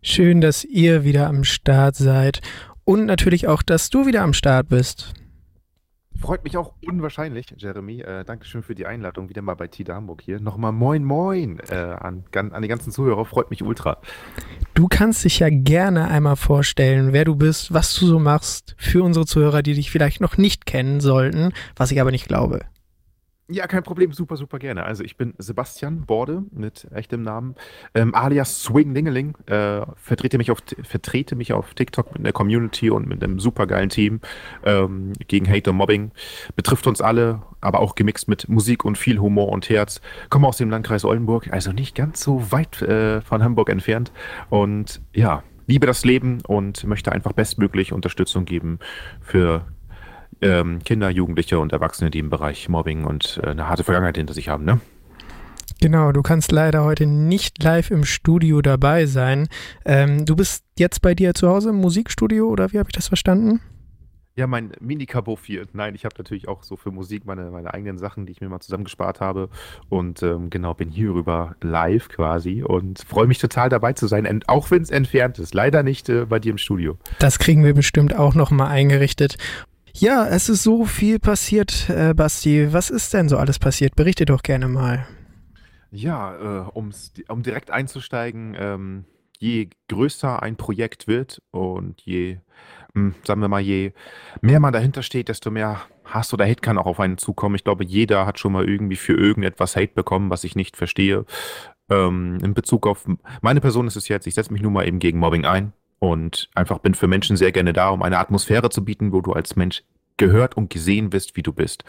Schön, dass ihr wieder am Start seid und natürlich auch, dass du wieder am Start bist. Freut mich auch unwahrscheinlich, Jeremy. Äh, Dankeschön für die Einladung, wieder mal bei Tida Hamburg hier. Nochmal Moin Moin äh, an, an die ganzen Zuhörer, freut mich ultra. Du kannst dich ja gerne einmal vorstellen, wer du bist, was du so machst, für unsere Zuhörer, die dich vielleicht noch nicht kennen sollten, was ich aber nicht glaube. Ja, kein Problem, super, super gerne. Also ich bin Sebastian Borde mit echtem Namen, ähm, alias Swing Dingeling, äh, vertrete, mich auf, vertrete mich auf TikTok mit einer Community und mit einem supergeilen Team ähm, gegen Hate und Mobbing. Betrifft uns alle, aber auch gemixt mit Musik und viel Humor und Herz. Komme aus dem Landkreis Oldenburg, also nicht ganz so weit äh, von Hamburg entfernt. Und ja, liebe das Leben und möchte einfach bestmöglich Unterstützung geben für ähm, Kinder, Jugendliche und Erwachsene, die im Bereich Mobbing und äh, eine harte Vergangenheit hinter sich haben, ne? Genau, du kannst leider heute nicht live im Studio dabei sein. Ähm, du bist jetzt bei dir zu Hause im Musikstudio oder wie habe ich das verstanden? Ja, mein hier. Nein, ich habe natürlich auch so für Musik meine, meine eigenen Sachen, die ich mir mal zusammengespart habe. Und ähm, genau, bin hierüber live quasi und freue mich total dabei zu sein, auch wenn es entfernt ist. Leider nicht äh, bei dir im Studio. Das kriegen wir bestimmt auch nochmal eingerichtet. Ja, es ist so viel passiert, äh, Basti. Was ist denn so alles passiert? Berichte doch gerne mal. Ja, äh, um direkt einzusteigen, ähm, je größer ein Projekt wird und je, mh, hm, sagen wir mal, je mehr man dahinter steht, desto mehr Hass oder Hate kann auch auf einen zukommen. Ich glaube, jeder hat schon mal irgendwie für irgendetwas Hate bekommen, was ich nicht verstehe. Ähm, in Bezug auf meine Person ist es jetzt, ich setze mich nun mal eben gegen Mobbing ein und einfach bin für Menschen sehr gerne da, um eine Atmosphäre zu bieten, wo du als Mensch gehört und gesehen wirst, wie du bist.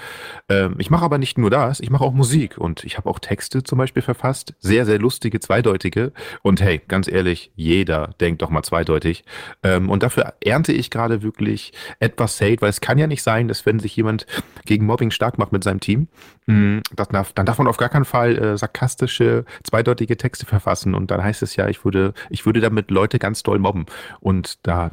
Ähm, ich mache aber nicht nur das, ich mache auch Musik und ich habe auch Texte zum Beispiel verfasst, sehr, sehr lustige, zweideutige. Und hey, ganz ehrlich, jeder denkt doch mal zweideutig. Ähm, und dafür ernte ich gerade wirklich etwas Hate, weil es kann ja nicht sein, dass wenn sich jemand gegen Mobbing stark macht mit seinem Team, mh, hm, darf, dann darf man auf gar keinen Fall äh, sarkastische, zweideutige Texte verfassen. Und dann heißt es ja, ich würde, ich würde damit Leute ganz doll mobben. Und da,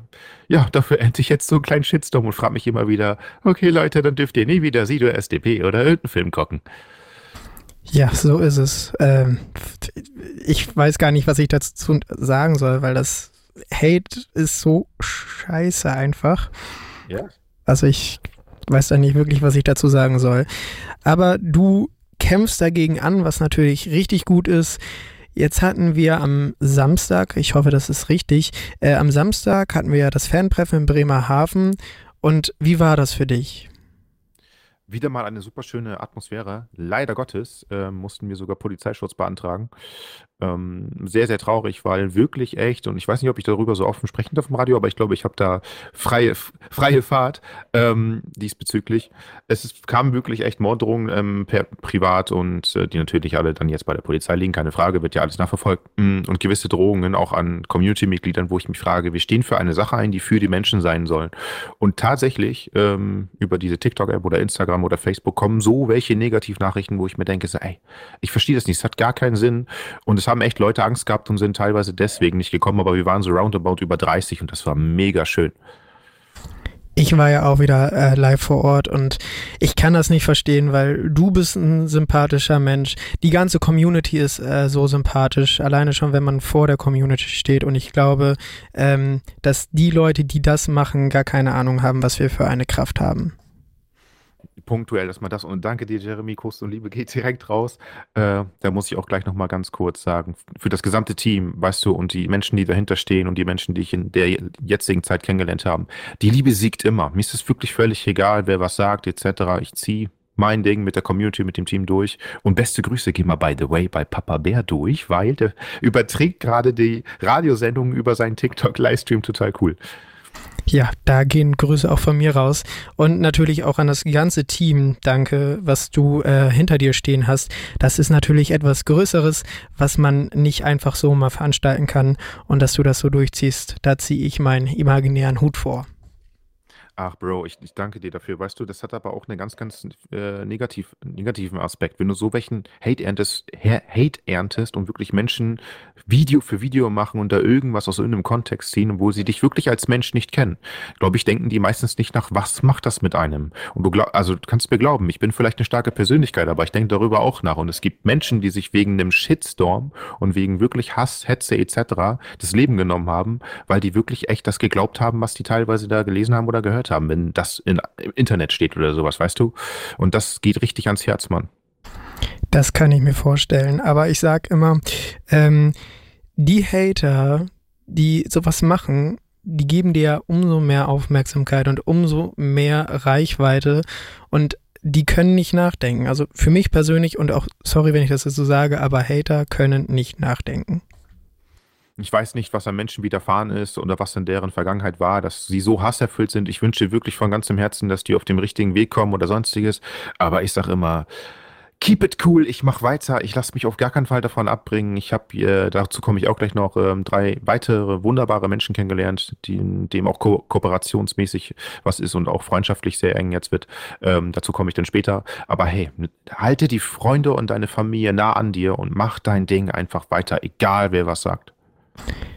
ja, dafür ernte ich jetzt so einen kleinen Shitstorm und frage mich immer wieder, okay Leute, dann dürft ihr nie wieder Sido SDP oder irgendeinen Film gucken. Ja, so ist es. Ähm, ich weiß gar nicht, was ich dazu sagen soll, weil das Hate ist so scheiße einfach. Ja. Also ich weiß da nicht wirklich, was ich dazu sagen soll. Aber du kämpfst dagegen an, was natürlich richtig gut ist. Jetzt hatten wir am Samstag, ich hoffe, das ist richtig, äh, am Samstag hatten wir ja das Fantreffen in Bremerhaven und wie war das für dich? Wieder mal eine super schöne Atmosphäre. Leider Gottes äh, mussten wir sogar Polizeischutz beantragen. Ähm, sehr, sehr traurig, weil wirklich echt, und ich weiß nicht, ob ich darüber so offen sprechen darf im Radio, aber ich glaube, ich habe da freie, freie Fahrt ähm, diesbezüglich. Es ist, kamen wirklich echt Morddrohungen ähm, per privat und äh, die natürlich alle dann jetzt bei der Polizei liegen, keine Frage, wird ja alles nachverfolgt. Mm, und gewisse Drohungen auch an Community-Mitgliedern, wo ich mich frage, wir stehen für eine Sache ein, die für die Menschen sein sollen. Und tatsächlich ähm, über diese TikTok-App oder Instagram oder Facebook kommen so welche Negativnachrichten, wo ich mir denke, so, ey, ich verstehe das nicht, es hat gar keinen Sinn und es es haben echt Leute Angst gehabt und sind teilweise deswegen nicht gekommen, aber wir waren so roundabout über 30 und das war mega schön. Ich war ja auch wieder äh, live vor Ort und ich kann das nicht verstehen, weil du bist ein sympathischer Mensch. Die ganze Community ist äh, so sympathisch, alleine schon, wenn man vor der Community steht. Und ich glaube, ähm, dass die Leute, die das machen, gar keine Ahnung haben, was wir für eine Kraft haben punktuell, dass man das und danke dir, Jeremy, Kuss und Liebe geht direkt raus. Äh, da muss ich auch gleich nochmal ganz kurz sagen, für das gesamte Team, weißt du, und die Menschen, die dahinter stehen und die Menschen, die ich in der jetzigen Zeit kennengelernt habe, die Liebe siegt immer. Mir ist es wirklich völlig egal, wer was sagt, etc. Ich ziehe mein Ding mit der Community, mit dem Team durch. Und beste Grüße gehen wir, by the way, bei Papa Bär durch, weil der überträgt gerade die Radiosendungen über seinen TikTok-Livestream total cool. Ja, da gehen Grüße auch von mir raus. Und natürlich auch an das ganze Team. Danke, was du äh, hinter dir stehen hast. Das ist natürlich etwas Größeres, was man nicht einfach so mal veranstalten kann. Und dass du das so durchziehst, da ziehe ich meinen imaginären Hut vor. Ach, Bro, ich, ich danke dir dafür. Weißt du, das hat aber auch einen ganz, ganz äh, negativ, negativen Aspekt. Wenn du so welchen Hate erntest, Hate erntest und wirklich Menschen Video für Video machen und da irgendwas aus irgendeinem Kontext ziehen, wo sie dich wirklich als Mensch nicht kennen, glaube ich, denken die meistens nicht nach, was macht das mit einem? Und du glaub, also du kannst mir glauben, ich bin vielleicht eine starke Persönlichkeit, aber ich denke darüber auch nach. Und es gibt Menschen, die sich wegen einem Shitstorm und wegen wirklich Hass, Hetze etc. das Leben genommen haben, weil die wirklich echt das geglaubt haben, was die teilweise da gelesen haben oder gehört gehört haben, wenn das in, im Internet steht oder sowas, weißt du? Und das geht richtig ans Herz, Mann. Das kann ich mir vorstellen. Aber ich sag immer, ähm, die Hater, die sowas machen, die geben dir umso mehr Aufmerksamkeit und umso mehr Reichweite und die können nicht nachdenken. Also für mich persönlich und auch, sorry, wenn ich das jetzt so sage, aber Hater können nicht nachdenken. Ich weiß nicht, was an Menschen widerfahren ist oder was in deren Vergangenheit war, dass sie so hasserfüllt sind. Ich wünsche wirklich von ganzem Herzen, dass die auf dem richtigen Weg kommen oder sonstiges. Aber ich sage immer, keep it cool, ich mache weiter, ich lasse mich auf gar keinen Fall davon abbringen. Ich habe, äh, dazu komme ich auch gleich noch, ähm, drei weitere wunderbare Menschen kennengelernt, die, dem auch ko kooperationsmäßig was ist und auch freundschaftlich sehr eng jetzt wird. Ähm, dazu komme ich dann später. Aber hey, halte die Freunde und deine Familie nah an dir und mach dein Ding einfach weiter, egal wer was sagt.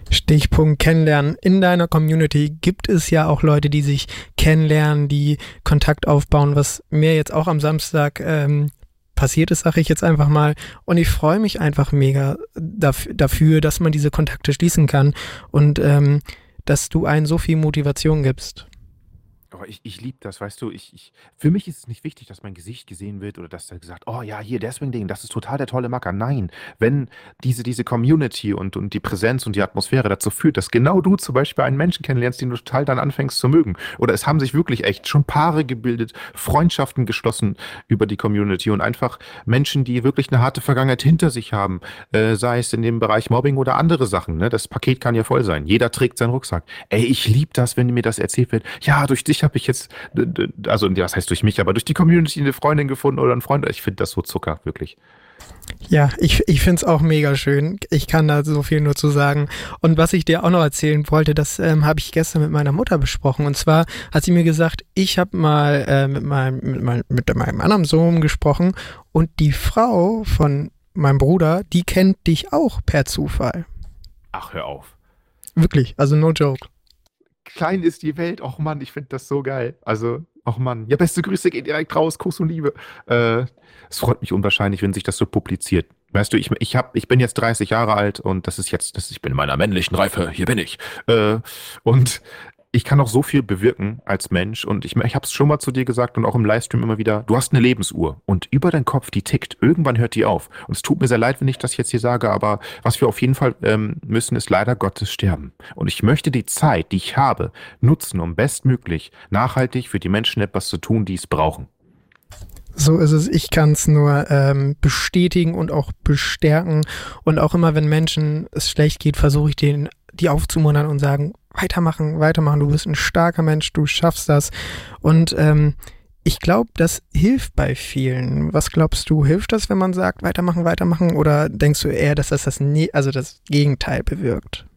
Stichpunkt kennenlernen. In deiner Community gibt es ja auch Leute, die sich kennenlernen, die Kontakt aufbauen, was mir jetzt auch am Samstag ähm, passiert ist, sage ich jetzt einfach mal. Und ich freue mich einfach mega dafür, dass man diese Kontakte schließen kann und ähm, dass du einen so viel Motivation gibst. Oh, ich, ich liebe das, weißt du, ich, ich, für mich ist es nicht wichtig, dass mein Gesicht gesehen wird oder dass da gesagt, oh ja, hier, der Swing-Ding, das ist total der tolle Macker. Nein, wenn diese, diese Community und, und die Präsenz und die Atmosphäre dazu führt, dass genau du zum Beispiel einen Menschen kennenlernst, den du total dann anfängst zu mögen. Oder es haben sich wirklich echt schon Paare gebildet, Freundschaften geschlossen über die Community und einfach Menschen, die wirklich eine harte Vergangenheit hinter sich haben, äh, sei es in dem Bereich Mobbing oder andere Sachen. Ne? Das Paket kann ja voll sein. Jeder trägt seinen Rucksack. Ey, ich liebe das, wenn mir das erzählt wird. Ja, durch dich habe ich jetzt, also das heißt durch mich, aber durch die Community eine Freundin gefunden oder einen Freund. Ich finde das so Zucker, wirklich. Ja, ich, ich finde es auch mega schön. Ich kann da so viel nur zu sagen. Und was ich dir auch noch erzählen wollte, das ähm, habe ich gestern mit meiner Mutter besprochen. Und zwar hat sie mir gesagt, ich habe mal äh, mit, meinem, mit, mein, mit meinem anderen Sohn gesprochen und die Frau von meinem Bruder, die kennt dich auch per Zufall. Ach, hör auf. Wirklich, also no joke klein ist die Welt. Och Mann, ich finde das so geil. Also, och Mann. Ja, beste Grüße geht direkt raus. Kuss und Liebe. Äh, es freut mich unwahrscheinlich, wenn sich das so publiziert. Weißt du, ich, ich, hab, ich bin jetzt 30 Jahre alt und das ist jetzt, das, ich bin in meiner männlichen Reife, hier bin ich. Äh, und ich kann auch so viel bewirken als Mensch und ich, ich habe es schon mal zu dir gesagt und auch im Livestream immer wieder, du hast eine Lebensuhr und über deinen Kopf, die tickt, irgendwann hört die auf. Und es tut mir sehr leid, wenn ich das jetzt hier sage, aber was wir auf jeden Fall ähm, müssen, ist leider Gottes sterben. Und ich möchte die Zeit, die ich habe, nutzen, um bestmöglich nachhaltig für die Menschen etwas zu tun, die es brauchen. So ist es. Ich kann es nur ähm, bestätigen und auch bestärken. Und auch immer, wenn Menschen es schlecht geht, versuche ich denen die aufzumuntern und sagen, weitermachen, weitermachen, du bist ein starker Mensch, du schaffst das. Und ähm, ich glaube, das hilft bei vielen. Was glaubst du, hilft das, wenn man sagt, weitermachen, weitermachen? Oder denkst du eher, dass das das, ne also das Gegenteil bewirkt?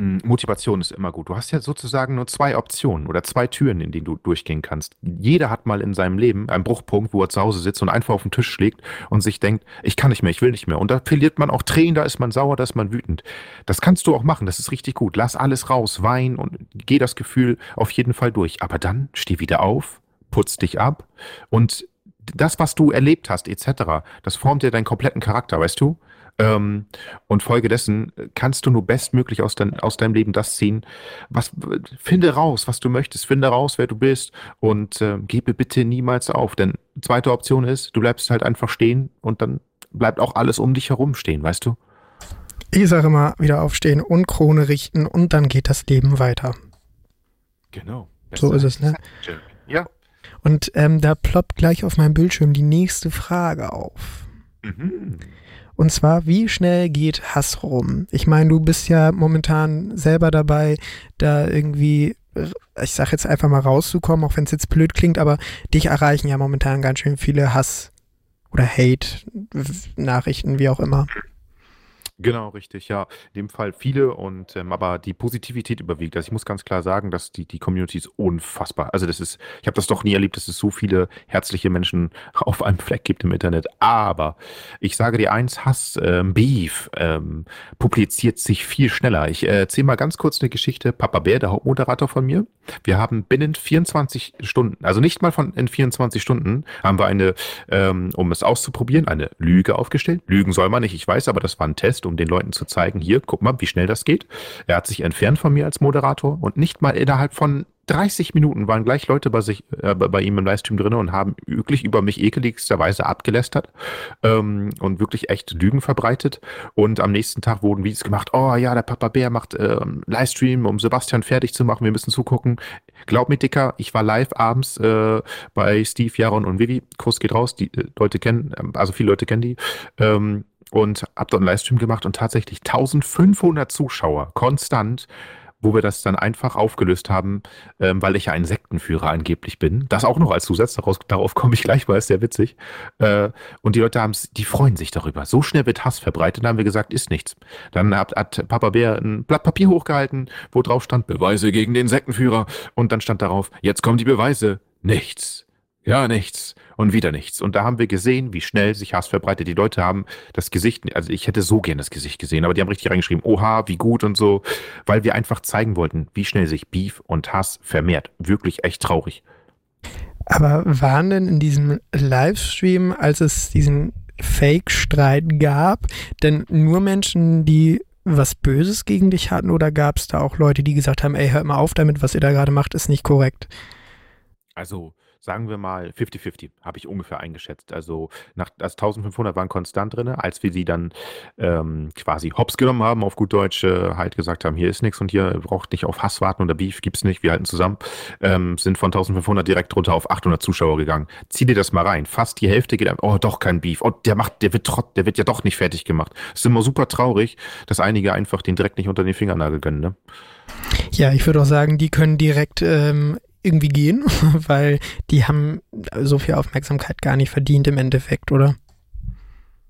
Hm, Motivation ist immer gut. Du hast ja sozusagen nur zwei Optionen oder zwei Türen, in denen du durchgehen kannst. Jeder hat mal in seinem Leben einen Bruchpunkt, wo er zu Hause sitzt und einfach auf den Tisch schlägt und sich denkt, ich kann nicht mehr, ich will nicht mehr. Und da verliert man auch Tränen, da ist man sauer, da ist man wütend. Das kannst du auch machen, das ist richtig gut. Lass alles raus, wein und geh das Gefühl auf jeden Fall durch. Aber dann steh wieder auf, putz dich ab und das, was du erlebt hast, etc., das formt dir deinen kompletten Charakter, weißt du? Ähm, und folgedessen kannst du nur bestmöglich aus, dein, aus deinem Leben das ziehen. Was, finde raus, was du möchtest. Finde raus, wer du bist. Und äh, gebe bitte niemals auf. Denn zweite Option ist, du bleibst halt einfach stehen und dann bleibt auch alles um dich herum stehen, weißt du? Ich sage immer, wieder aufstehen und Krone richten und dann geht das Leben weiter. Genau. So ist es, ne? Ja. Und ähm, da ploppt gleich auf meinem Bildschirm die nächste Frage auf. Mhm. Und zwar, wie schnell geht Hass rum? Ich meine, du bist ja momentan selber dabei, da irgendwie, ich sag jetzt einfach mal rauszukommen, auch wenn es jetzt blöd klingt, aber dich erreichen ja momentan ganz schön viele Hass- oder Hate-Nachrichten, wie auch immer. Genau, richtig, ja. In dem Fall viele und ähm, aber die Positivität überwiegt. Also ich muss ganz klar sagen, dass die, die Community ist unfassbar. Also das ist, ich habe das doch nie erlebt, dass es so viele herzliche Menschen auf einem Fleck gibt im Internet. Aber ich sage dir eins, Hass, ähm, Beef ähm, publiziert sich viel schneller. Ich äh, erzähle mal ganz kurz eine Geschichte. Papa Bär, der Hauptmoderator von mir, wir haben binnen 24 Stunden, also nicht mal von in 24 Stunden, haben wir eine, ähm, um es auszuprobieren, eine Lüge aufgestellt. Lügen soll man nicht, ich weiß, aber das war ein Test um den Leuten zu zeigen, hier, guck mal, wie schnell das geht. Er hat sich entfernt von mir als Moderator und nicht mal innerhalb von 30 Minuten waren gleich Leute bei, sich, äh, bei ihm im Livestream drin und haben wirklich über mich ekeligsterweise abgelästert ähm, und wirklich echt Lügen verbreitet. Und am nächsten Tag wurden Videos gemacht, oh ja, der Papa Bär macht äh, Livestream, um Sebastian fertig zu machen, wir müssen zugucken. Glaub mir, Dicker, ich war live abends äh, bei Steve, Jaron und Vivi. Kurs geht raus, die äh, Leute kennen, also viele Leute kennen die. Ähm, und habe dort einen Livestream gemacht und tatsächlich 1500 Zuschauer konstant, wo wir das dann einfach aufgelöst haben, ähm, weil ich ja ein Sektenführer angeblich bin. Das auch noch als Zusatz, daraus, darauf komme ich gleich, weil es sehr witzig. Äh, und die Leute haben die freuen sich darüber. So schnell wird Hass verbreitet, dann haben wir gesagt, ist nichts. Dann hat, hat Papa Bär ein Blatt Papier hochgehalten, wo drauf stand, Beweise gegen den Sektenführer. Und dann stand darauf, jetzt kommen die Beweise. Nichts. Ja, nichts und wieder nichts. Und da haben wir gesehen, wie schnell sich Hass verbreitet. Die Leute haben das Gesicht, also ich hätte so gern das Gesicht gesehen, aber die haben richtig reingeschrieben, oha, wie gut und so, weil wir einfach zeigen wollten, wie schnell sich Beef und Hass vermehrt. Wirklich echt traurig. Aber waren denn in diesem Livestream, als es diesen Fake-Streit gab, denn nur Menschen, die was Böses gegen dich hatten oder gab es da auch Leute, die gesagt haben, ey, hört mal auf damit, was ihr da gerade macht, ist nicht korrekt? Also sagen wir mal 50-50, habe ich ungefähr eingeschätzt. Also, nach, also 1500 waren konstant drin, als wir sie dann ähm, quasi hops genommen haben, auf gut Deutsch, äh, halt gesagt haben, hier ist nichts und hier braucht nicht auf Hass warten oder Beef gibt es nicht, wir halten zusammen, ähm, sind von 1500 direkt runter auf 800 Zuschauer gegangen. Zieh dir das mal rein. Fast die Hälfte geht, oh, doch kein Beef. Oh, der macht, der wird trott, der wird ja doch nicht fertig gemacht. Es ist immer super traurig, dass einige einfach den direkt nicht unter den Fingernagel gönnen, ne? Ja, ich würde auch sagen, die können direkt ähm, irgendwie gehen, weil die haben so viel Aufmerksamkeit gar nicht verdient im Endeffekt, oder?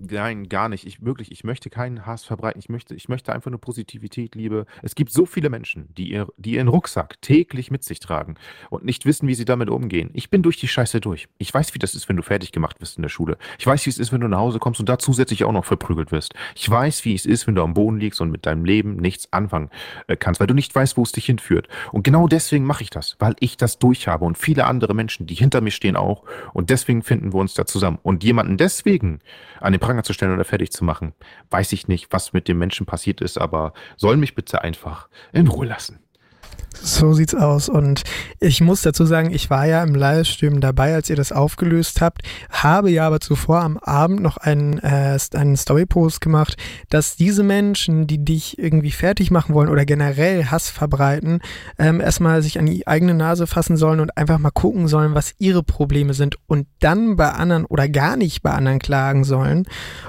Nein, gar nicht. Ich wirklich, ich möchte keinen Hass verbreiten. Ich möchte, ich möchte einfach nur Positivität, Liebe. Es gibt so viele Menschen, die, ihr, die ihren Rucksack täglich mit sich tragen und nicht wissen, wie sie damit umgehen. Ich bin durch die Scheiße durch. Ich weiß, wie das ist, wenn du fertig gemacht wirst in der Schule. Ich weiß, wie es ist, wenn du nach Hause kommst und da zusätzlich auch noch verprügelt wirst. Ich weiß, wie es ist, wenn du am Boden liegst und mit deinem Leben nichts anfangen äh, kannst, weil du nicht weißt, wo es dich hinführt. Und genau deswegen mache ich das, weil ich das durchhabe und viele andere Menschen, die hinter mir stehen auch. Und deswegen finden wir uns da zusammen. Und jemanden deswegen an den Pranger zu stellen oder fertig zu machen. Weiß ich nicht, was mit dem Menschen passiert ist, aber soll mich bitte einfach in Ruhe lassen. So sieht's aus. Und ich muss dazu sagen, ich war ja im Livestream dabei, als ihr das aufgelöst habt, habe ja aber zuvor am Abend noch einen, äh, einen Storypost gemacht, dass diese Menschen, die dich irgendwie fertig machen wollen oder generell Hass verbreiten, ähm, erstmal sich an die eigene Nase fassen sollen und einfach mal gucken sollen, was ihre Probleme sind und dann bei anderen oder gar nicht bei anderen klagen sollen.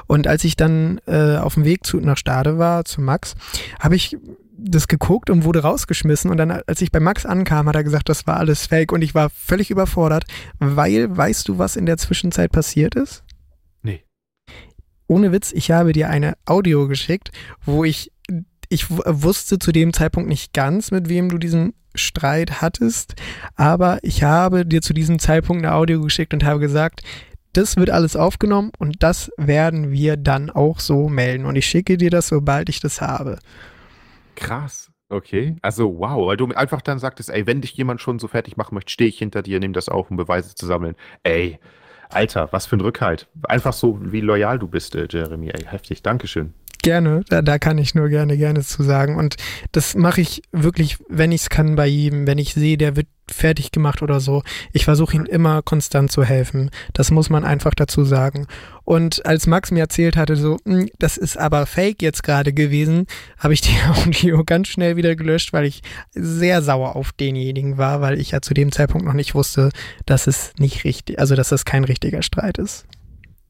Und als ich dann äh, auf dem Weg zu, nach Stade war, zu Max, habe ich das geguckt und wurde rausgeschmissen. Und dann, als ich bei Max ankam, hat er gesagt, das war alles fake. Und ich war völlig überfordert, weil, weißt du, was in der Zwischenzeit passiert ist? Nee. Ohne Witz, ich habe dir eine Audio geschickt, wo ich, ich wusste zu dem Zeitpunkt nicht ganz, mit wem du diesen Streit hattest, aber ich habe dir zu diesem Zeitpunkt eine Audio geschickt und habe gesagt, das wird alles aufgenommen und das werden wir dann auch so melden. Und ich schicke dir das, sobald ich das habe. Krass. Okay. Also, wow, weil du einfach dann sagtest, ey, wenn dich jemand schon so fertig machen möchte, stehe ich hinter dir, nehme das auf, um Beweise zu sammeln. Ey, Alter, was für ein Rückhalt. Einfach so, wie loyal du bist, äh, Jeremy. Ey, heftig. Dankeschön. Gerne, da, da kann ich nur gerne, gerne zu sagen. Und das mache ich wirklich, wenn ich es kann, bei ihm. Wenn ich sehe, der wird fertig gemacht oder so. Ich versuche ihm immer konstant zu helfen. Das muss man einfach dazu sagen. Und als Max mir erzählt hatte, so, hm, das ist aber fake jetzt gerade gewesen, habe ich die Audio ganz schnell wieder gelöscht, weil ich sehr sauer auf denjenigen war, weil ich ja zu dem Zeitpunkt noch nicht wusste, dass es nicht richtig, also dass das kein richtiger Streit ist.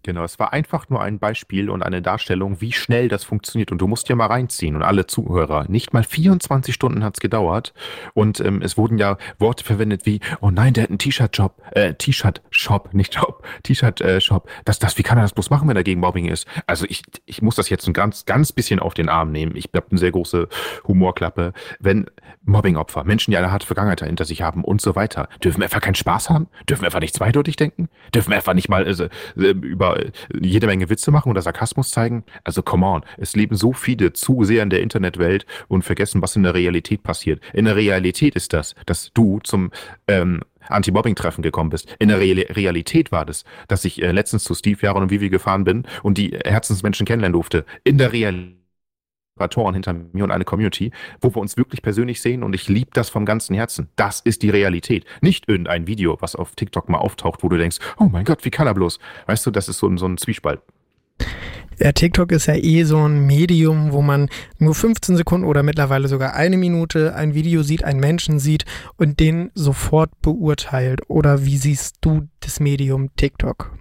Genau, es war einfach nur ein Beispiel und eine Darstellung, wie schnell das funktioniert. Und du musst ja mal reinziehen und alle Zuhörer. Nicht mal 24 Stunden hat es gedauert. Und ähm, es wurden ja Worte verwendet wie, oh nein, der hat einen T-Shirt-Job, äh, T-Shirt-Shop, nicht Job, T-Shirt-Shop. Das, das, wie kann er das bloß machen, wenn er gegen Mobbing ist? Also ich, ich muss das jetzt ein ganz, ganz bisschen auf den Arm nehmen. Ich habe eine sehr große Humorklappe. Wenn Mobbing-Opfer, Menschen, die eine harte Vergangenheit hinter sich haben und so weiter, dürfen einfach keinen Spaß haben? Dürfen einfach nicht zweideutig denken? Dürfen einfach nicht mal äh, über jede Menge Witze machen oder Sarkasmus zeigen. Also come on, es leben so viele zu sehr in der Internetwelt und vergessen, was in der Realität passiert. In der Realität ist das, dass du zum ähm, Anti-Mobbing-Treffen gekommen bist. In der Re Realität war das, dass ich äh, letztens zu Steve, Jaron und Vivi gefahren bin und die Herzensmenschen kennenlernen durfte. In der Realität Moderatoren hinter mir und eine Community, wo wir uns wirklich persönlich sehen und ich liebe das vom ganzen Herzen. Das ist die Realität. Nicht irgendein Video, was auf TikTok mal auftaucht, wo du denkst, oh mein Gott, wie kann er bloß? Weißt du, das ist so ein, so ein Zwiespalt. Ja, TikTok ist ja eh so ein Medium, wo man nur 15 Sekunden oder mittlerweile sogar eine Minute ein Video sieht, einen Menschen sieht und den sofort beurteilt. Oder wie siehst du das Medium TikTok?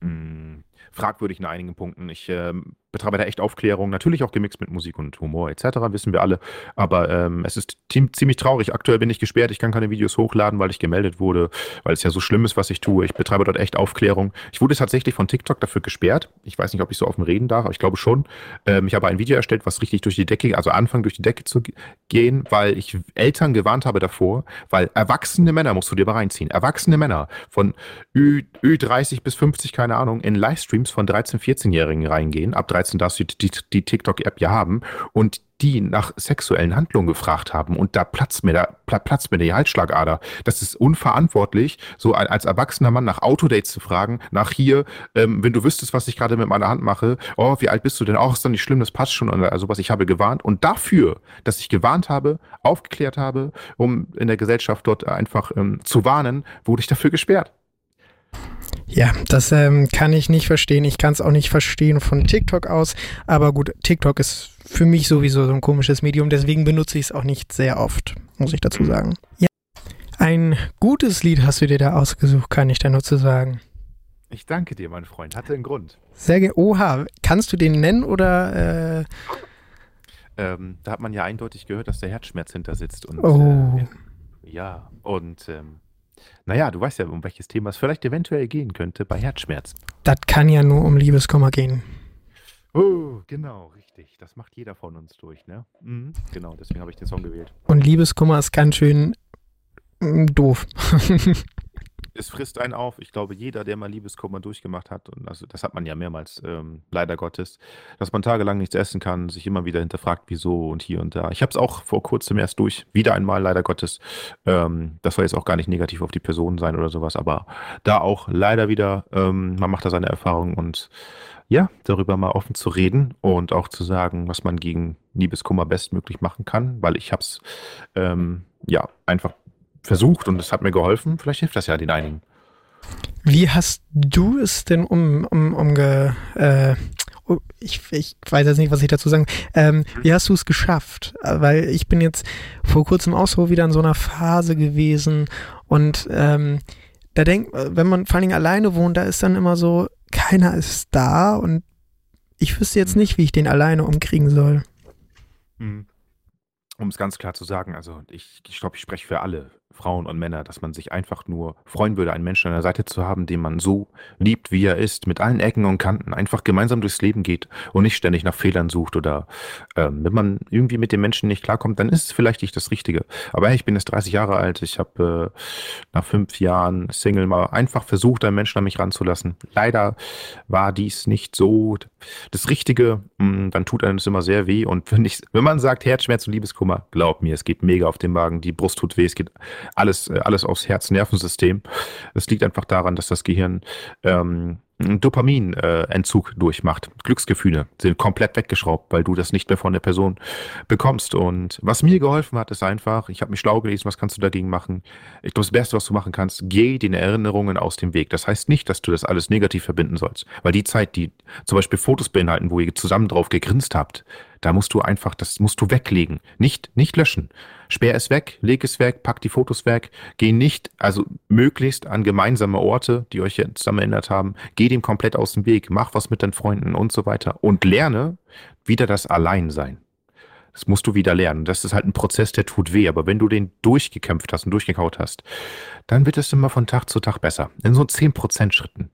Hm, fragwürdig in einigen Punkten. Ich ähm, betreibe da echt Aufklärung, natürlich auch gemixt mit Musik und Humor etc., wissen wir alle. Aber ähm, es ist ziemlich traurig. Aktuell bin ich gesperrt, ich kann keine Videos hochladen, weil ich gemeldet wurde, weil es ja so schlimm ist, was ich tue. Ich betreibe dort echt Aufklärung. Ich wurde tatsächlich von TikTok dafür gesperrt. Ich weiß nicht, ob ich so offen reden darf, aber ich glaube schon. Ähm, ich habe ein Video erstellt, was richtig durch die Decke, also anfangen durch die Decke zu gehen, weil ich Eltern gewarnt habe davor, weil erwachsene Männer, musst du dir mal reinziehen, erwachsene Männer von Ü, Ü30 bis 50, keine Ahnung, in Livestreams von 13-, 14-Jährigen reingehen, ab 13 13 darfst du die, die TikTok-App ja haben und die nach sexuellen Handlungen gefragt haben und da platzt mir da platzt mir die Halsschlagader. Das ist unverantwortlich, so als erwachsener Mann nach Autodates zu fragen, nach hier, ähm, wenn du wüsstest, was ich gerade mit meiner Hand mache, oh, wie alt bist du denn? Oh, ist doch nicht schlimm, das passt schon. Also was ich habe gewarnt und dafür, dass ich gewarnt habe, aufgeklärt habe, um in der Gesellschaft dort einfach ähm, zu warnen, wurde ich dafür gesperrt. Ja, das ähm, kann ich nicht verstehen. Ich kann es auch nicht verstehen von TikTok aus. Aber gut, TikTok ist für mich sowieso so ein komisches Medium. Deswegen benutze ich es auch nicht sehr oft, muss ich dazu sagen. Ja. Ein gutes Lied hast du dir da ausgesucht, kann ich da nur zu sagen. Ich danke dir, mein Freund. Hatte einen Grund. Sehr gerne. Oha, kannst du den nennen oder? Äh ähm, da hat man ja eindeutig gehört, dass der Herzschmerz hinter sitzt. Und, oh. Äh, ja, und ähm, naja, du weißt ja, um welches Thema es vielleicht eventuell gehen könnte bei Herzschmerz. Das kann ja nur um Liebeskummer gehen. Oh, genau, richtig. Das macht jeder von uns durch, ne? Mhm, genau, deswegen habe ich den Song gewählt. Und Liebeskummer ist ganz schön mm, doof. es frisst einen auf. Ich glaube, jeder, der mal Liebeskummer durchgemacht hat, und also das hat man ja mehrmals, ähm, leider Gottes, dass man tagelang nichts essen kann, sich immer wieder hinterfragt, wieso und hier und da. Ich habe es auch vor kurzem erst durch, wieder einmal, leider Gottes. Ähm, das soll jetzt auch gar nicht negativ auf die Person sein oder sowas, aber da auch leider wieder, ähm, man macht da seine Erfahrungen und ja, darüber mal offen zu reden und auch zu sagen, was man gegen Liebeskummer bestmöglich machen kann, weil ich habe es ähm, ja einfach versucht und es hat mir geholfen. Vielleicht hilft das ja den einigen. Wie hast du es denn um, um, umge, äh, oh, ich, ich weiß jetzt nicht, was ich dazu sagen. Ähm, mhm. Wie hast du es geschafft? Weil ich bin jetzt vor kurzem auch so wieder in so einer Phase gewesen und ähm, da denkt, wenn man vor allen Dingen alleine wohnt, da ist dann immer so, keiner ist da und ich wüsste jetzt mhm. nicht, wie ich den alleine umkriegen soll. Mhm. Um es ganz klar zu sagen, also ich, ich glaube, ich spreche für alle. Frauen und Männer, dass man sich einfach nur freuen würde, einen Menschen an der Seite zu haben, den man so liebt, wie er ist, mit allen Ecken und Kanten, einfach gemeinsam durchs Leben geht und nicht ständig nach Fehlern sucht oder ähm, wenn man irgendwie mit dem Menschen nicht klarkommt, dann ist es vielleicht nicht das Richtige. Aber hey, ich bin jetzt 30 Jahre alt, ich habe äh, nach fünf Jahren Single mal einfach versucht, einen Menschen an mich ranzulassen. Leider war dies nicht so das Richtige, hm, dann tut einem das immer sehr weh und wenn, ich, wenn man sagt Herzschmerz und Liebeskummer, glaub mir, es geht mega auf den Magen, die Brust tut weh, es geht alles, äh, alles aufs Herz-Nervensystem. Das liegt einfach daran, dass das Gehirn ähm, Dopaminentzug durchmacht. Glücksgefühle sind komplett weggeschraubt, weil du das nicht mehr von der Person bekommst. Und was mir geholfen hat, ist einfach, ich habe mich schlau gelesen, was kannst du dagegen machen? Ich glaube, das Beste, was du machen kannst, geh den Erinnerungen aus dem Weg. Das heißt nicht, dass du das alles negativ verbinden sollst, weil die Zeit, die zum Beispiel Fotos beinhalten, wo ihr zusammen drauf gegrinst habt, Da musst du einfach, das musst du weglegen. Nicht, nicht löschen. Sperr es weg, leg es weg, pack die Fotos weg. Geh nicht, also möglichst an gemeinsame Orte, die euch jetzt zusammen erinnert haben. Geh dem komplett aus dem Weg. Mach was mit deinen Freunden und so weiter. Und lerne wieder das Alleinsein. Das musst du wieder lernen. Das ist halt ein Prozess, der tut weh. Aber wenn du den durchgekämpft hast und durchgekaut hast, dann wird es immer von Tag zu Tag besser. In so 10% Schritten.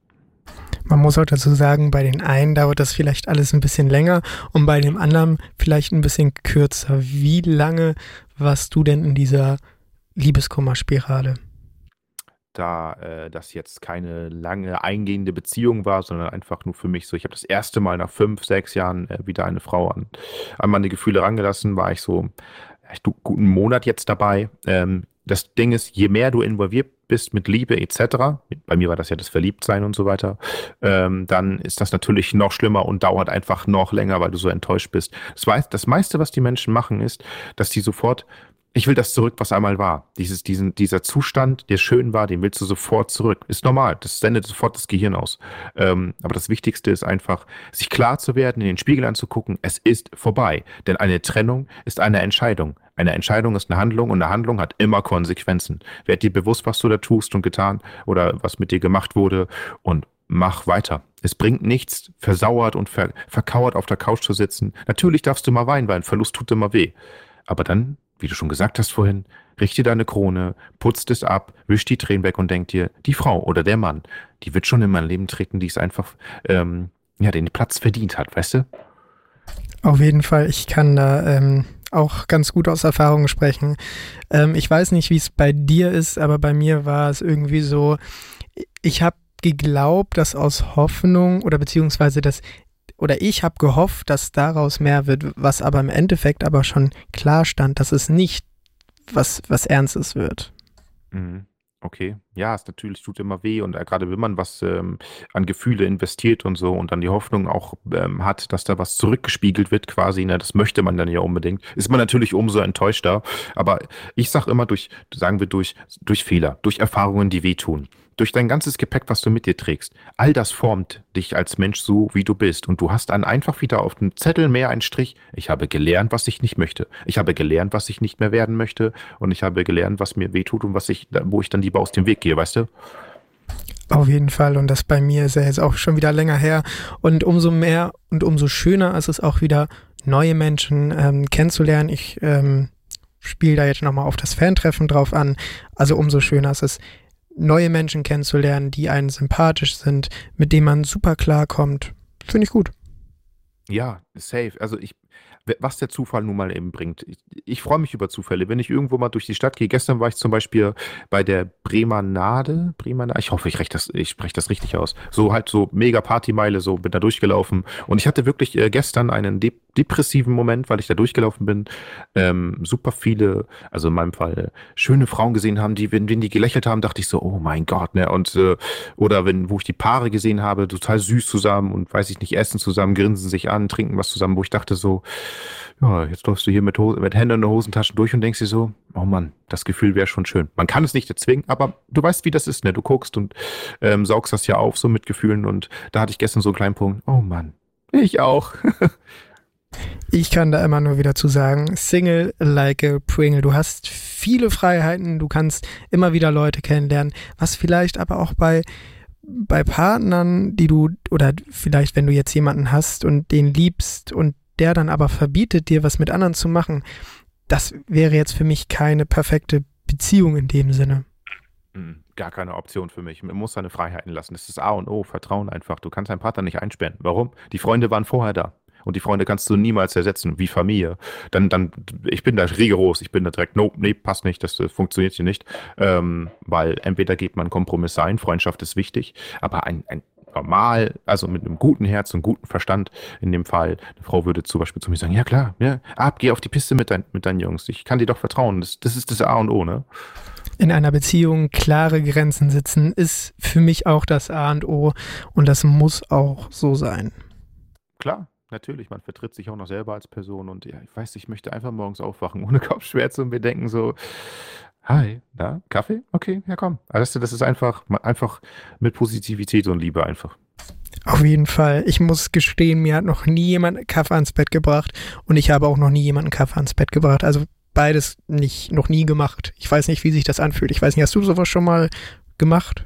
Man muss auch dazu sagen, bei den einen dauert das vielleicht alles ein bisschen länger und bei dem anderen vielleicht ein bisschen kürzer. Wie lange warst du denn in dieser Liebeskummerspirale? Da äh, das jetzt keine lange eingehende Beziehung war, sondern einfach nur für mich so, ich habe das erste Mal nach fünf, sechs Jahren äh, wieder eine Frau an, an meine Gefühle rangelassen, war ich so guten Monat jetzt dabei. Ähm, das Ding ist, je mehr du involviert bist mit Liebe etc., bei mir war das ja das Verliebtsein und so weiter, ähm, dann ist das natürlich noch schlimmer und dauert einfach noch länger, weil du so enttäuscht bist. Das, weiß, das meiste, was die Menschen machen, ist, dass die sofort ich will das zurück, was einmal war. Dieses, diesen, dieser Zustand, der schön war, den willst du sofort zurück. Ist normal. Das sendet sofort das Gehirn aus. Ähm, aber das Wichtigste ist einfach, sich klar zu werden, in den Spiegel anzugucken. Es ist vorbei. Denn eine Trennung ist eine Entscheidung. Eine Entscheidung ist eine Handlung und eine Handlung hat immer Konsequenzen. Werd dir bewusst, was du da tust und getan oder was mit dir gemacht wurde und mach weiter. Es bringt nichts, versauert und ver verkauert auf der Couch zu sitzen. Natürlich darfst du mal weinen, weil ein Verlust tut immer weh. Aber dann, wie du schon gesagt hast vorhin, richte deine Krone, putzt es ab, wisch die Tränen weg und denk dir, die Frau oder der Mann, die wird schon in mein Leben treten, die es einfach, ähm, ja, den Platz verdient hat, weißt du? Auf jeden Fall, ich kann da ähm, auch ganz gut aus Erfahrung sprechen. Ähm, ich weiß nicht, wie es bei dir ist, aber bei mir war es irgendwie so, ich habe geglaubt, dass aus Hoffnung oder beziehungsweise dass oder ich habe gehofft, dass daraus mehr wird, was aber im Endeffekt aber schon klar stand, dass es nicht was, was Ernstes wird. Mhm. Okay, ja, es natürlich tut immer weh und äh, gerade wenn man was ähm, an Gefühle investiert und so und dann die Hoffnung auch ähm, hat, dass da was zurückgespiegelt wird quasi, ne, das möchte man dann ja unbedingt, ist man natürlich umso enttäuschter. Aber ich sag immer durch, sagen wir durch, durch Fehler, durch Erfahrungen, die wehtun durch dein ganzes Gepäck, was du mit dir trägst, all das formt dich als Mensch so, wie du bist. Und du hast dann einfach wieder auf dem Zettel mehr einen Strich. Ich habe gelernt, was ich nicht möchte. Ich habe gelernt, was ich nicht mehr werden möchte. Und ich habe gelernt, was mir wehtut und was ich, wo ich dann lieber aus dem Weg gehe, weißt du? Auf jeden Fall. Und das bei mir ist ja jetzt auch schon wieder länger her. Und umso mehr und umso schöner ist es auch wieder, neue Menschen ähm, kennenzulernen. Ich ähm, spiele da jetzt nochmal auf das Fantreffen drauf an. Also umso schöner ist es, neue Menschen kennenzulernen, die einen sympathisch sind, mit denen man super klarkommt. Finde ich gut. Ja, safe. Also ich was der Zufall nun mal eben bringt. Ich, ich freue mich über Zufälle. Wenn ich irgendwo mal durch die Stadt gehe, gestern war ich zum Beispiel bei der Bremanade, Bremanade, ich hoffe, ich, das, ich spreche das richtig aus. So halt so mega Partymeile, so bin da durchgelaufen. Und ich hatte wirklich äh, gestern einen de depressiven Moment, weil ich da durchgelaufen bin. Ähm, super viele, also in meinem Fall, schöne Frauen gesehen haben, die, wenn, wenn die gelächelt haben, dachte ich so, oh mein Gott, ne? Und äh, oder wenn, wo ich die Paare gesehen habe, total süß zusammen und weiß ich nicht, essen zusammen, grinsen sich an, trinken was zusammen, wo ich dachte so, ja, jetzt läufst du hier mit, mit Händen in den Hosentaschen durch und denkst dir so, oh Mann, das Gefühl wäre schon schön. Man kann es nicht erzwingen, aber du weißt, wie das ist, ne? Du guckst und ähm, saugst das ja auf, so mit Gefühlen und da hatte ich gestern so einen kleinen Punkt, oh Mann, ich auch. ich kann da immer nur wieder zu sagen, Single like a Pringle. Du hast viele Freiheiten, du kannst immer wieder Leute kennenlernen, was vielleicht aber auch bei bei Partnern, die du, oder vielleicht wenn du jetzt jemanden hast und den liebst und der dann aber verbietet, dir was mit anderen zu machen, das wäre jetzt für mich keine perfekte Beziehung in dem Sinne. Hm, gar keine Option für mich. Man muss seine Freiheiten lassen. Das ist A und O. Vertrauen einfach. Du kannst deinen Partner nicht einsperren. Warum? Die Freunde waren vorher da. Und die Freunde kannst du niemals ersetzen, wie Familie. Dann, dann, ich bin da rigoros, ich bin da direkt, nope, nee, passt nicht, das, das funktioniert hier nicht. Ähm, weil entweder geht man Kompromiss ein, Freundschaft ist wichtig, aber ein, ein normal, also mit einem guten Herz und guten Verstand in dem Fall. Eine Frau würde zum Beispiel zu mir sagen, ja klar, ja, ab, geh auf die Piste mit, dein, mit deinen Jungs. Ich kann dir doch vertrauen. Das, das ist das A und O, ne? In einer Beziehung klare Grenzen sitzen ist für mich auch das A und O und das muss auch so sein. Klar, natürlich, man vertritt sich auch noch selber als Person und ja, ich weiß, ich möchte einfach morgens aufwachen ohne Kopfschmerzen und mir denken so, Hi, da, Kaffee? Okay, ja komm. Also das ist einfach, einfach mit Positivität und Liebe einfach. Auf jeden Fall. Ich muss gestehen, mir hat noch nie jemand Kaffee ans Bett gebracht und ich habe auch noch nie jemanden Kaffee ans Bett gebracht. Also beides nicht, noch nie gemacht. Ich weiß nicht, wie sich das anfühlt. Ich weiß nicht, hast du sowas schon mal gemacht?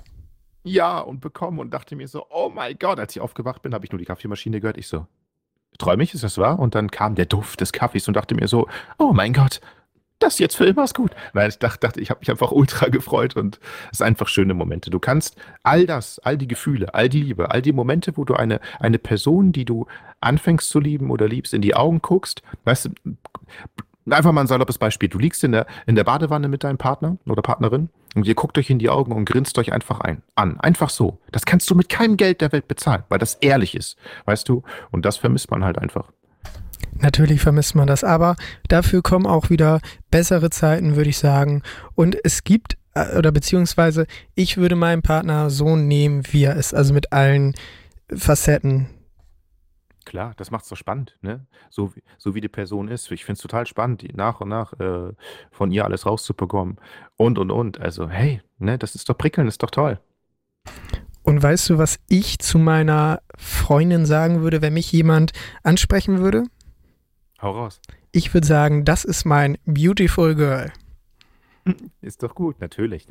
Ja, und bekommen und dachte mir so, oh mein Gott, als ich aufgewacht bin, habe ich nur die Kaffeemaschine gehört. Ich so, träume ich, ist das wahr? Und dann kam der Duft des Kaffees und dachte mir so, oh mein Gott, das jetzt für immer ist gut. Nein, ich dachte, dachte ich habe mich einfach ultra gefreut und es sind einfach schöne Momente. Du kannst all das, all die Gefühle, all die Liebe, all die Momente, wo du eine, eine Person, die du anfängst zu lieben oder liebst, in die Augen guckst, weißt du, einfach mal ein saloppes Beispiel. Du liegst in der, in der Badewanne mit deinem Partner oder Partnerin und ihr guckt euch in die Augen und grinst euch einfach ein, an. Einfach so. Das kannst du mit keinem Geld der Welt bezahlen, weil das ehrlich ist, weißt du? Und das vermisst man halt einfach. Natürlich vermisst man das, aber dafür kommen auch wieder bessere Zeiten, würde ich sagen. Und es gibt, äh, oder beziehungsweise ich würde meinen Partner so nehmen, wie er ist, also mit allen Facetten. Klar, das macht es doch spannend, ne? So, wie- so wie die Person ist. Ich finde es total spannend, die nach und nach äh, von ihr alles rauszubekommen. Und, und, und. Also, hey, ne, das ist doch prickelnd, ist doch toll. Und weißt du, was ich zu meiner Freundin sagen würde, wenn mich jemand ansprechen würde? Hau raus. Ich würde sagen, das ist mein Beautiful Girl. Ist doch gut, natürlich.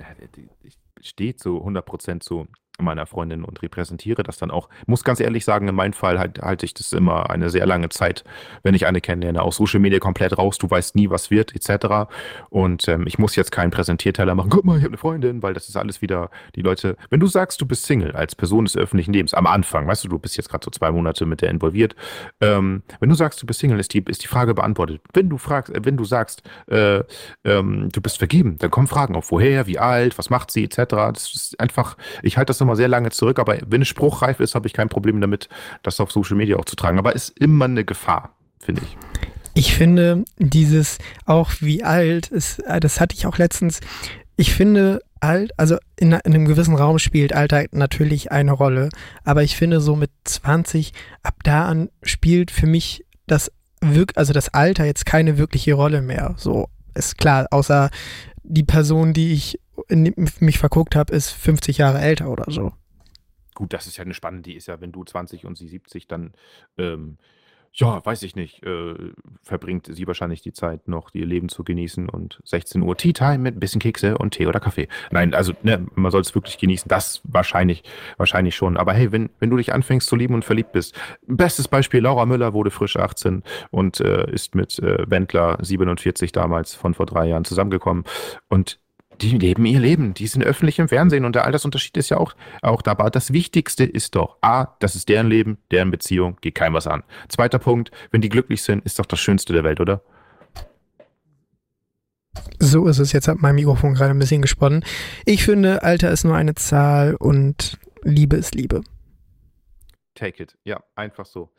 Ich stehe zu 100% zu meiner Freundin und repräsentiere das dann auch. Muss ganz ehrlich sagen, in meinem Fall halt, halte ich das immer eine sehr lange Zeit, wenn ich eine kennenlerne. Aus Social Media komplett raus, du weißt nie, was wird, etc. Und ähm, ich muss jetzt keinen Präsentierteiler machen, guck mal, ich habe eine Freundin, weil das ist alles wieder die Leute. Wenn du sagst, du bist Single als Person des öffentlichen Lebens, am Anfang, weißt du, du bist jetzt gerade so zwei Monate mit der involviert. Ähm, wenn du sagst, du bist Single, ist die, ist die Frage beantwortet. Wenn du fragst, äh, wenn du sagst, äh, ähm, du bist vergeben, dann kommen Fragen auf, woher, wie alt, was macht sie, etc. Das ist einfach, ich halte das immer sehr lange zurück, aber wenn es spruchreif ist, habe ich kein Problem damit, das auf Social Media auch zu tragen. Aber ist immer eine Gefahr, finde ich. Ich finde dieses auch wie alt ist, äh, das hatte ich auch letztens. Ich finde alt, also in, in einem gewissen Raum spielt Alter natürlich eine Rolle, aber ich finde so mit 20 ab da an spielt für mich das wirk also das Alter jetzt keine wirkliche Rolle mehr. So ist klar, außer die Person, die ich mich verguckt habe, ist 50 Jahre älter oder so. Gut, das ist ja eine spannende, die ist ja, wenn du 20 und sie 70, dann, ähm, ja, weiß ich nicht, äh, verbringt sie wahrscheinlich die Zeit noch, ihr Leben zu genießen und 16 Uhr Tea Time mit ein bisschen Kekse und Tee oder Kaffee. Nein, also ne, man soll es wirklich genießen, das wahrscheinlich, wahrscheinlich schon. Aber hey, wenn, wenn du dich anfängst zu lieben und verliebt bist, bestes Beispiel, Laura Müller wurde frisch 18 und äh, ist mit äh, Wendler 47 damals von vor drei Jahren zusammengekommen und die leben ihr Leben, die sind öffentlich im Fernsehen und der Altersunterschied ist ja auch, auch da. Aber das Wichtigste ist doch, A, das ist deren Leben, deren Beziehung, geht keinem was an. Zweiter Punkt, wenn die glücklich sind, ist doch das Schönste der Welt, oder? So ist es. Jetzt hat mein Mikrofon gerade ein bisschen gesponnen. Ich finde, Alter ist nur eine Zahl und Liebe ist Liebe. Take it. Ja, einfach so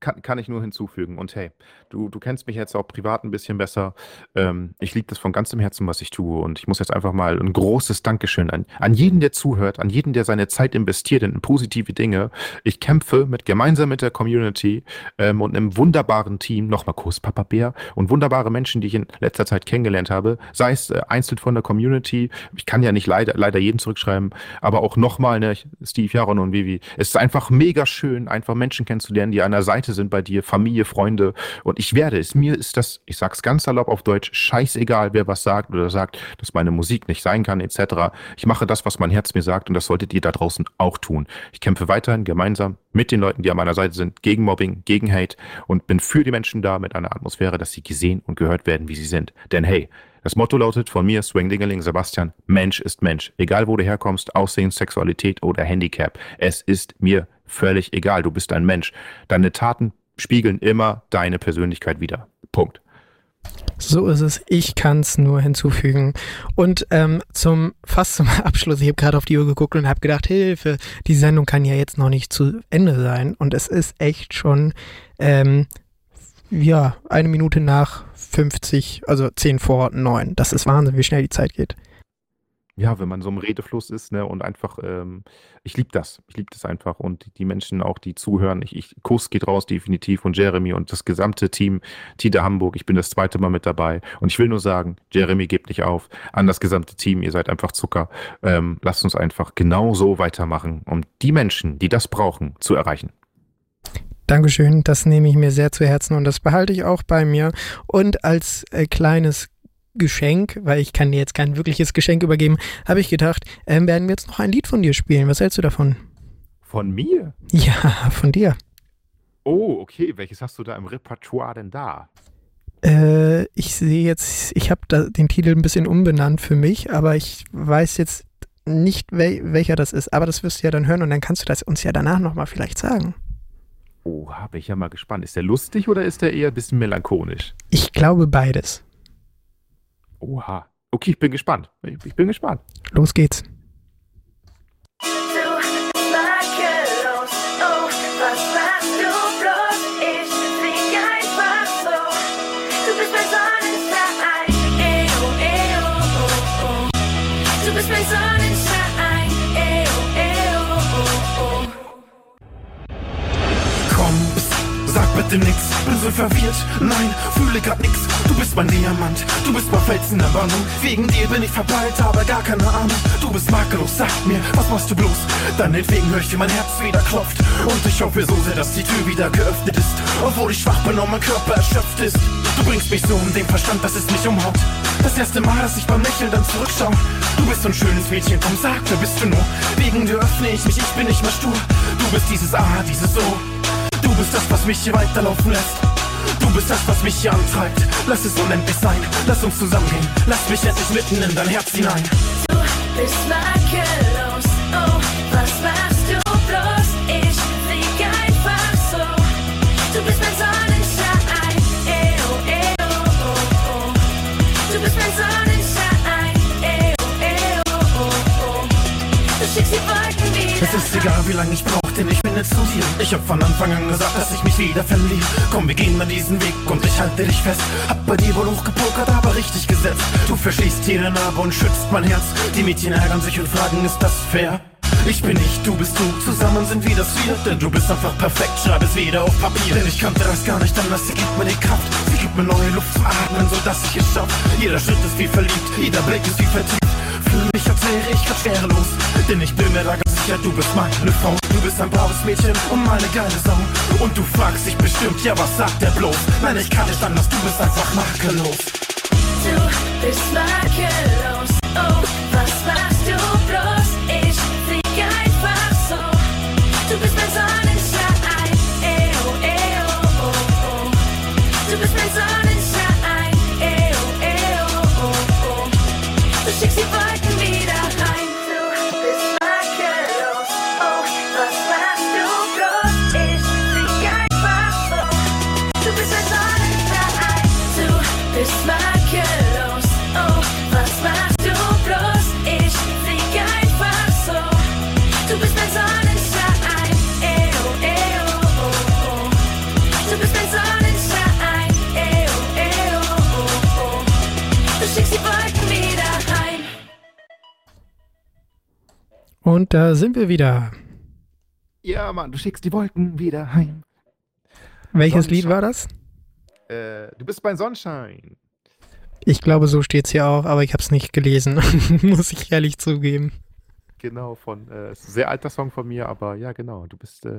kann, kann ich nur hinzufügen. Und hey, du, du kennst mich jetzt auch privat ein bisschen besser. Ähm, ich liebe das von ganzem Herzen, was ich tue. Und ich muss jetzt einfach mal ein großes Dankeschön an, an jeden, der zuhört, an jeden, der seine Zeit investiert in positive Dinge. Ich kämpfe mit gemeinsam mit der Community ähm, und einem wunderbaren Team, nochmal Kurs Papa Bär und wunderbare Menschen, die ich in letzter Zeit kennengelernt habe, sei es äh, einzeln von der Community. Ich kann ja nicht leider, leider jeden zurückschreiben, aber auch nochmal, ne, Steve, Jaron und Vivi. Es ist einfach mega schön, einfach Menschen kennenzulernen, die einer Seite sind bei dir, Familie, Freunde. Und ich werde es. Mir ist das, ich sag's ganz salopp auf Deutsch, scheißegal, wer was sagt oder sagt, dass meine Musik nicht sein kann, etc. Ich mache das, was mein Herz mir sagt und das solltet ihr da draußen auch tun. Ich kämpfe weiterhin gemeinsam mit den Leuten, die an meiner Seite sind, gegen Mobbing, gegen Hate und bin für die Menschen da mit einer Atmosphäre, dass sie gesehen und gehört werden, wie sie sind. Denn hey, das Motto lautet von mir, Swingdingeling Sebastian, Mensch ist Mensch. Egal wo du herkommst, Aussehen, Sexualität oder Handicap. Es ist mir völlig egal. Du bist ein Mensch. Deine Taten spiegeln immer deine Persönlichkeit wider. Punkt. So ist es. Ich kann es nur hinzufügen. Und ähm, zum fast zum Abschluss, ich habe gerade auf die Uhr geguckt und habe gedacht, Hilfe, die Sendung kann ja jetzt noch nicht zu Ende sein. Und es ist echt schon ähm, ja eine Minute nach 50, also 10 vor 9. Das ist Wahnsinn, wie schnell die Zeit geht. Ja, wenn man so im Redefluss ist, ne, und einfach, ähm, ich liebe das. Ich liebe das einfach und die Menschen auch, die zuhören. Ich, ich Kuss geht raus definitiv und Jeremy und das gesamte Team Tita Hamburg. Ich bin das zweite Mal mit dabei und ich will nur sagen, Jeremy gebt nicht auf. An das gesamte Team, ihr seid einfach Zucker. Ähm, lasst uns einfach genau so weitermachen, um die Menschen, die das brauchen, zu erreichen. Dankeschön, das nehme ich mir sehr zu Herzen und das behalte ich auch bei mir. Und als äh, kleines Geschenk, weil ich kann dir jetzt kein wirkliches Geschenk übergeben, habe ich gedacht, ähm, werden wir jetzt noch ein Lied von dir spielen. Was hältst du davon? Von mir? Ja, von dir. Oh, okay. Welches hast du da im Repertoire denn da? Äh, ich sehe jetzt, ich habe den Titel ein bisschen umbenannt für mich, aber ich weiß jetzt nicht, wel welcher das ist. Aber das wirst du ja dann hören und dann kannst du das uns ja danach nochmal vielleicht sagen. Oh, bin ich ja mal gespannt. Ist der lustig oder ist der eher ein bisschen melancholisch? Ich glaube beides. Oha. Okay, ich bin gespannt. Ich, ich bin gespannt. Los geht's. bitte nix, bin so verwirrt, nein, fühle grad nix. Du bist mein Diamant, du bist mein Fels in der Warnung. Wegen dir bin ich verpeilt, aber gar keine Ahnung. Du bist makellos, sag mir, was machst du bloß? Deinetwegen höre ich, wie mein Herz wieder klopft. Und ich hoffe so sehr, dass die Tür wieder geöffnet ist. Obwohl ich schwach bin und mein Körper erschöpft ist. Du bringst mich so um den Verstand, dass es mich umhaut. Das erste Mal, dass ich beim Lächeln dann zurückschaue. Du bist so ein schönes Mädchen, komm sag, wer bist du nur? Wegen dir öffne ich mich, ich bin nicht mehr stur. Du bist dieses A, dieses O. Du bist das, was mich hier weiterlaufen lässt. Du bist das, was mich hier antreibt. Lass es unendlich sein, lass uns zusammengehen. Lass mich endlich mitten in dein Herz hinein. Du bist makellos, oh, was machst du bloß? Ich flieg einfach so. Du bist mein Sonnenschein, eo, eo, oh, oh. Du bist mein Sonnenschein, eo, eo, oh, oh. Du schickst die Wolken wieder. Es ist egal, wie lange ich brauche denn ich finde zu dir. Ich hab von Anfang an gesagt, dass ich mich wieder verliere. Komm, wir gehen an diesen Weg und ich halte dich fest. Hab bei dir wohl hochgepokert, aber richtig gesetzt. Du verschließt jede Narbe und schützt mein Herz. Die Mädchen ärgern sich und fragen, ist das fair? Ich bin ich, du bist du, zusammen sind wir das wir Denn du bist einfach perfekt, schreib es wieder auf Papier Denn ich kannte das gar nicht anders, sie gibt mir die Kraft Sie gibt mir neue Luft zum Atmen, sodass ich es schaff Jeder Schritt ist wie verliebt, jeder Blick ist wie vertieft Für mich erzähle ich grad schwerelos Denn ich bin mir da ganz sicher, du bist meine Frau. Du bist ein braves Mädchen und meine geile Sau. Und du fragst dich bestimmt, ja was sagt der bloß? Nein, ich kann nicht anders, du bist einfach makellos. Du bist makellos, oh, Und da sind wir wieder. Ja, Mann, du schickst die Wolken wieder heim. Welches Lied war das? Äh, du bist mein Sonnenschein. Ich glaube, so steht es hier auch, aber ich habe es nicht gelesen, muss ich ehrlich zugeben. Genau, von, äh, ist ein sehr alter Song von mir, aber ja, genau, du bist, äh,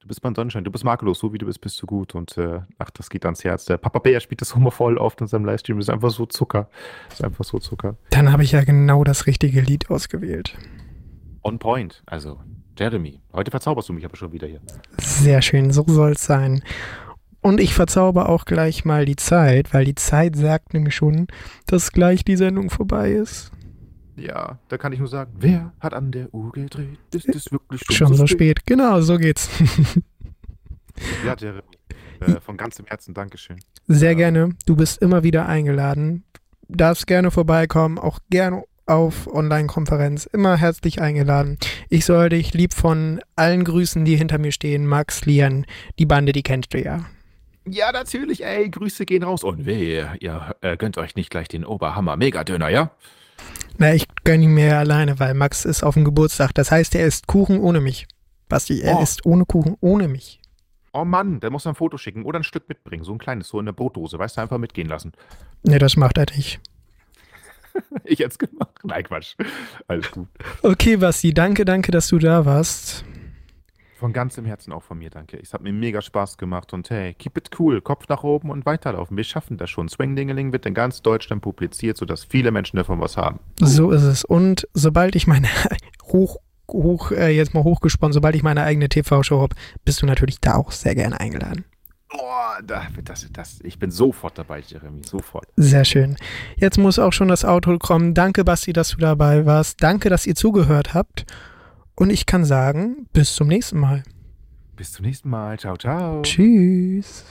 du bist mein Sonnenschein, du bist makellos, so wie du bist, bist du gut und äh, ach, das geht ans Herz. Der Papa Bär spielt das immer voll oft in seinem Livestream, ist einfach so Zucker, ist einfach so Zucker. Dann habe ich ja genau das richtige Lied ausgewählt. On point, also Jeremy, heute verzauberst du mich aber schon wieder hier. Sehr schön, so soll es sein. Und ich verzauber auch gleich mal die Zeit, weil die Zeit sagt nämlich schon, dass gleich die Sendung vorbei ist. Ja, da kann ich nur sagen, wer hat an der Uhr gedreht? Ist es wirklich schon, Schon so spät. Genau, so geht's. Ja, Jeremy, äh, von ganzem Herzen Dankeschön. Sehr Ja. gerne. Du bist immer wieder eingeladen. Darfst gerne vorbeikommen, auch gerne auf Online-Konferenz. Immer herzlich eingeladen. Ich soll dich lieb von allen grüßen, die hinter mir stehen. Max, Lian, die Bande, die kennst du ja. Ja, natürlich, ey, Grüße gehen raus. Und wehe, ihr äh, gönnt euch nicht gleich den Oberhammer Megadöner, ja? Na, ich gönne ihn mir alleine, weil Max ist auf dem Geburtstag. Das heißt, er isst Kuchen ohne mich. Basti, er Oh. isst ohne Kuchen ohne mich. Oh Mann, der muss ein Foto schicken oder ein Stück mitbringen. So ein kleines, so in der Brotdose. Weißt du, einfach mitgehen lassen. Nee, das macht er nicht. Ich hätte es gemacht. Nein, Quatsch. Alles gut. Okay, Basti, danke, danke, dass du da warst. Von ganzem Herzen auch von mir, danke. Es hat mir mega Spaß gemacht und hey, keep it cool, Kopf nach oben und weiterlaufen. Wir schaffen das schon. Swingdingeling wird in ganz Deutschland publiziert, sodass viele Menschen davon was haben. So ist es. Und sobald ich meine hoch, hoch, äh, jetzt mal hochgesponnen, sobald ich meine eigene TV-Show habe, bist du natürlich da auch sehr gerne eingeladen. Oh, da, das, das, ich bin sofort dabei, Jeremy, sofort. Sehr schön. Jetzt muss auch schon das Auto kommen. Danke, Basti, dass du dabei warst. Danke, dass ihr zugehört habt. Und ich kann sagen, bis zum nächsten Mal. Bis zum nächsten Mal. Ciao, ciao. Tschüss.